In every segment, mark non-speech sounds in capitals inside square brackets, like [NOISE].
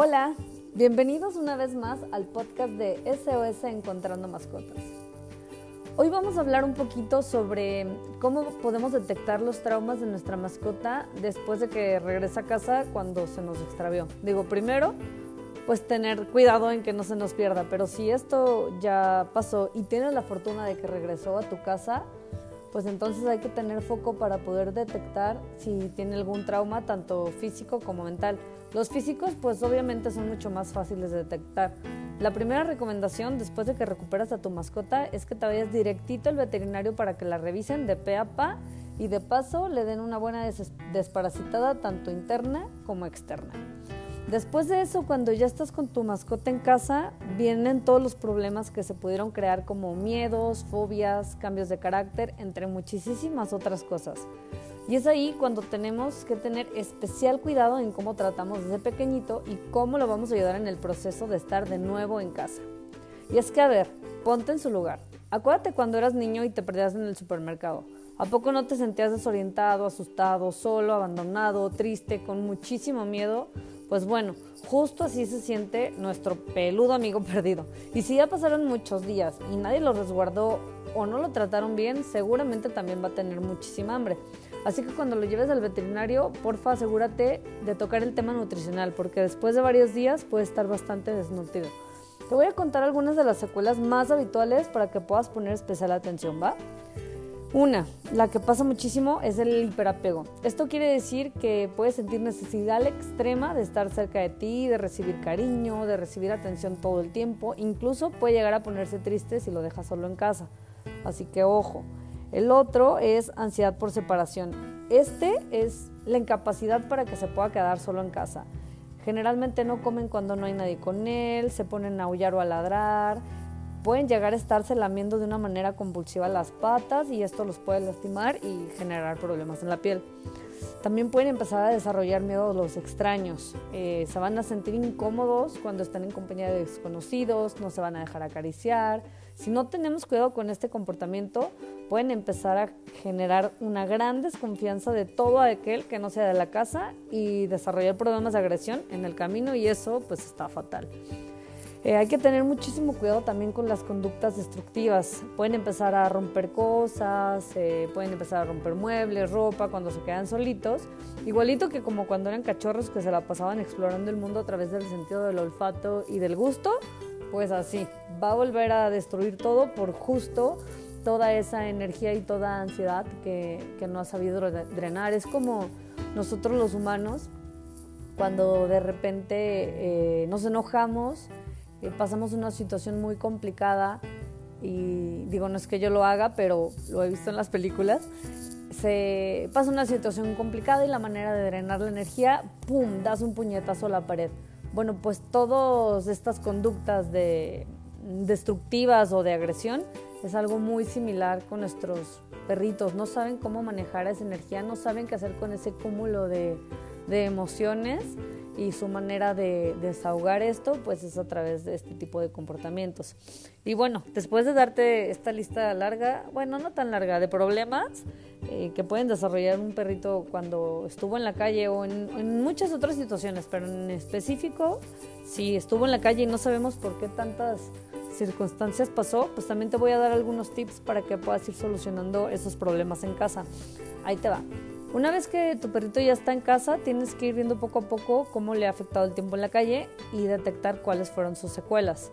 Hola, bienvenidos una vez más al podcast de SOS Encontrando Mascotas. Hoy vamos a hablar un poquito sobre cómo podemos detectar los traumas de nuestra mascota después de que regresa a casa cuando se nos extravió. Digo, primero, pues tener cuidado en que no se nos pierda, pero si esto ya pasó y tienes la fortuna de que regresó a tu casa, pues entonces hay que tener foco para poder detectar si tiene algún trauma, tanto físico como mental. Los físicos, pues obviamente son mucho más fáciles de detectar. La primera recomendación después de que recuperas a tu mascota es que te vayas directito al veterinario para que la revisen de pe a pa y de paso le den una buena desparasitada tanto interna como externa. Después de eso, cuando ya estás con tu mascota en casa, vienen todos los problemas que se pudieron crear como miedos, fobias, cambios de carácter, entre muchísimas otras cosas. Y es ahí cuando tenemos que tener especial cuidado en cómo tratamos desde pequeñito y cómo lo vamos a ayudar en el proceso de estar de nuevo en casa. Y es que, a ver, ponte en su lugar. Acuérdate cuando eras niño y te perdías en el supermercado. ¿A poco no te sentías desorientado, asustado, solo, abandonado, triste, con muchísimo miedo? Pues bueno, justo así se siente nuestro peludo amigo [LAUGHS] perdido. Y si ya pasaron muchos días y nadie lo resguardó o no lo trataron bien, seguramente también va a tener muchísima hambre. Así que cuando lo lleves al veterinario, porfa asegúrate de tocar el tema nutricional, porque después de varios días puede estar bastante desnutrido. Te voy a contar algunas de las secuelas más habituales para que puedas poner especial atención, ¿va? Una, la que pasa muchísimo es el hiperapego. Esto quiere decir que puedes sentir necesidad extrema de estar cerca de ti, de recibir cariño, de recibir atención todo el tiempo. Incluso puede llegar a ponerse triste si lo dejas solo en casa. Así que ojo. El otro es ansiedad por separación. Este es la incapacidad para que se pueda quedar solo en casa. Generalmente no comen cuando no hay nadie con él, se ponen a aullar o a ladrar, pueden llegar a estarse lamiendo de una manera compulsiva las patas y esto los puede lastimar y generar problemas en la piel. También pueden empezar a desarrollar miedo a los extraños. Eh, se van a sentir incómodos cuando están en compañía de desconocidos, no se van a dejar acariciar. Si no tenemos cuidado con este comportamiento, pueden empezar a generar una gran desconfianza de todo aquel que no sea de la casa y desarrollar problemas de agresión en el camino y eso pues está fatal. Eh, hay que tener muchísimo cuidado también con las conductas destructivas. Pueden empezar a romper cosas, eh, pueden empezar a romper muebles, ropa cuando se quedan solitos. Igualito que como cuando eran cachorros que se la pasaban explorando el mundo a través del sentido del olfato y del gusto, pues así, va a volver a destruir todo por justo toda esa energía y toda ansiedad que, no ha sabido drenar. Es como nosotros los humanos, cuando de repente eh, nos enojamos, eh, pasamos una situación muy complicada y digo, no es que yo lo haga, pero lo he visto en las películas, se pasa una situación complicada y la manera de drenar la energía, ¡pum!, das un puñetazo a la pared. Bueno, pues todas estas conductas de, destructivas o de agresión es algo muy similar con nuestros perritos. No saben cómo manejar esa energía, no saben qué hacer con ese cúmulo de, de emociones y su manera de, desahogar esto pues es a través de este tipo de comportamientos. Y bueno, después de darte esta lista larga, bueno, no tan larga, de problemas eh, que pueden desarrollar un perrito cuando estuvo en la calle o en, en, muchas otras situaciones, pero en específico, si estuvo en la calle y no sabemos por qué tantas circunstancias pasó, pues también te voy a dar algunos tips para que puedas ir solucionando esos problemas en casa. Ahí te va. Una vez que tu perrito ya está en casa, tienes que ir viendo poco a poco cómo le ha afectado el tiempo en la calle y detectar cuáles fueron sus secuelas.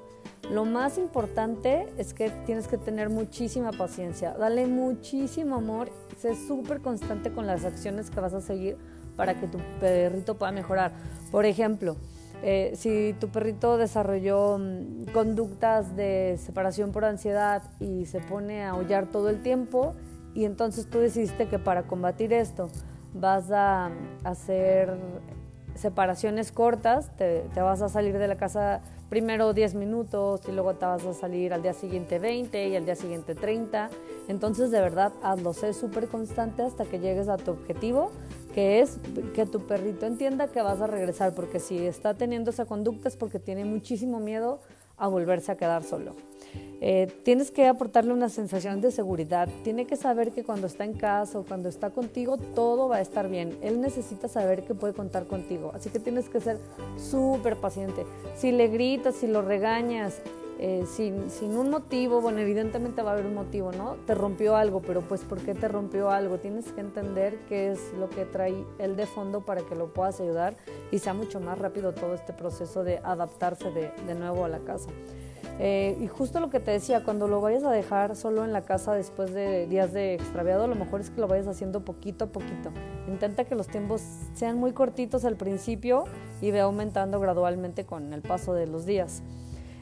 Lo más importante es que tienes que tener muchísima paciencia, dale muchísimo amor, sé súper constante con las acciones que vas a seguir para que tu perrito pueda mejorar. Por ejemplo, eh, si tu perrito desarrolló mm, conductas de separación por ansiedad y se pone a aullar todo el tiempo, y entonces tú decidiste que para combatir esto vas a hacer separaciones cortas, te, vas a salir de la casa primero 10 minutos y luego te vas a salir al día siguiente 20 y al día siguiente 30. Entonces de verdad hazlo, sé súper constante hasta que llegues a tu objetivo, que es que tu perrito entienda que vas a regresar, porque si está teniendo esa conducta es porque tiene muchísimo miedo a volverse a quedar solo. Eh, tienes que aportarle una sensación de seguridad. Tiene que saber que cuando está en casa o cuando está contigo, todo va a estar bien. Él necesita saber que puede contar contigo. Así que tienes que ser súper paciente. Si le gritas, si lo regañas, eh, sin, sin, un motivo, bueno, evidentemente va a haber un motivo, ¿no? Te rompió algo, pero pues ¿por qué te rompió algo? Tienes que entender qué es lo que trae él de fondo para que lo puedas ayudar y sea mucho más rápido todo este proceso de adaptarse de, de nuevo a la casa. Eh, y justo lo que te decía, cuando lo vayas a dejar solo en la casa después de días de extraviado, lo mejor es que lo vayas haciendo poquito a poquito. Intenta que los tiempos sean muy cortitos al principio y ve aumentando gradualmente con el paso de los días.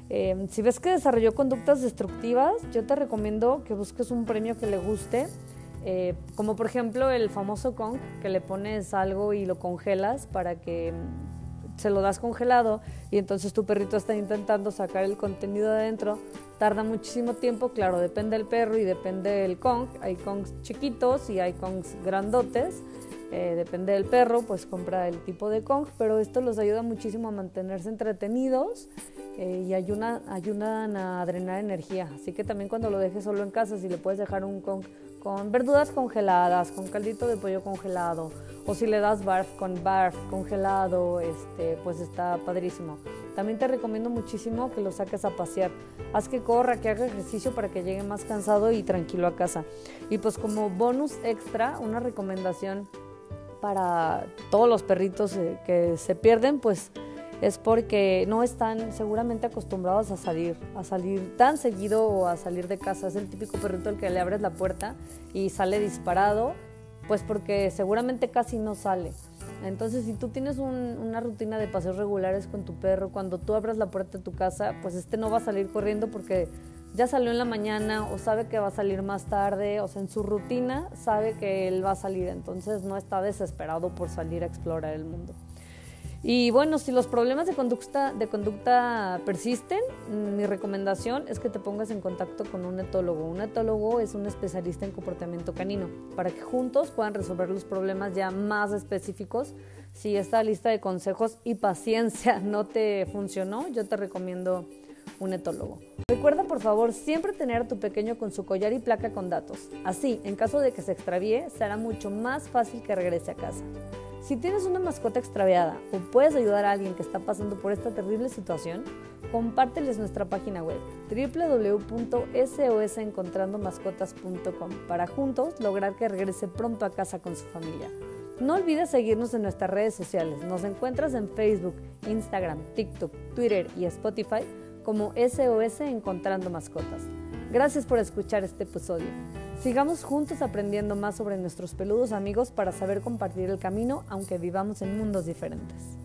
Eh, si ves que desarrolló conductas destructivas, yo te recomiendo que busques un premio que le guste, eh, como por ejemplo el famoso Kong, que le pones algo y lo congelas para que se lo das congelado y entonces tu perrito está intentando sacar el contenido de adentro, tarda muchísimo tiempo, claro, depende del perro y depende del Kong, hay Kongs chiquitos y hay Kongs grandotes, eh, depende del perro, pues compra el tipo de Kong, pero esto los ayuda muchísimo a mantenerse entretenidos eh, y ayudan, a drenar energía, así que también cuando lo dejes solo en casa, si le puedes dejar un Kong con verduras congeladas, con caldito de pollo congelado, o si le das barf con barf congelado, este, pues está padrísimo. También te recomiendo muchísimo que lo saques a pasear. Haz que corra, que haga ejercicio para que llegue más cansado y tranquilo a casa. Y pues como bonus extra, una recomendación para todos los perritos eh, que se pierden, pues es porque no están seguramente acostumbrados a salir, a salir tan seguido o a salir de casa. Es el típico perrito al que le abres la puerta y sale disparado, pues porque seguramente casi no sale. Entonces, si tú tienes una rutina de paseos regulares con tu perro, cuando tú abres la puerta de tu casa, pues este no va a salir corriendo porque ya salió en la mañana o sabe que va a salir más tarde, o sea, en su rutina sabe que él va a salir, entonces no está desesperado por salir a explorar el mundo. Y bueno, si los problemas de conducta, de conducta persisten, mi recomendación es que te pongas en contacto con un etólogo. Un etólogo es un especialista en comportamiento canino, para que juntos puedan resolver los problemas ya más específicos. Si esta lista de consejos y paciencia [LAUGHS] no te funcionó, yo te recomiendo un etólogo. Recuerda por favor siempre tener a tu pequeño con su collar y placa con datos. Así, en caso de que se extravíe, será mucho más fácil que regrese a casa. Si tienes una mascota extraviada o puedes ayudar a alguien que está pasando por esta terrible situación, compárteles nuestra página web www.sosencontrandomascotas.com para juntos lograr que regrese pronto a casa con su familia. No olvides seguirnos en nuestras redes sociales. Nos encuentras en Facebook, Instagram, TikTok, Twitter y Spotify como SOS Encontrando Mascotas. Gracias por escuchar este episodio. Sigamos juntos aprendiendo más sobre nuestros peludos amigos para saber compartir el camino aunque vivamos en mundos diferentes.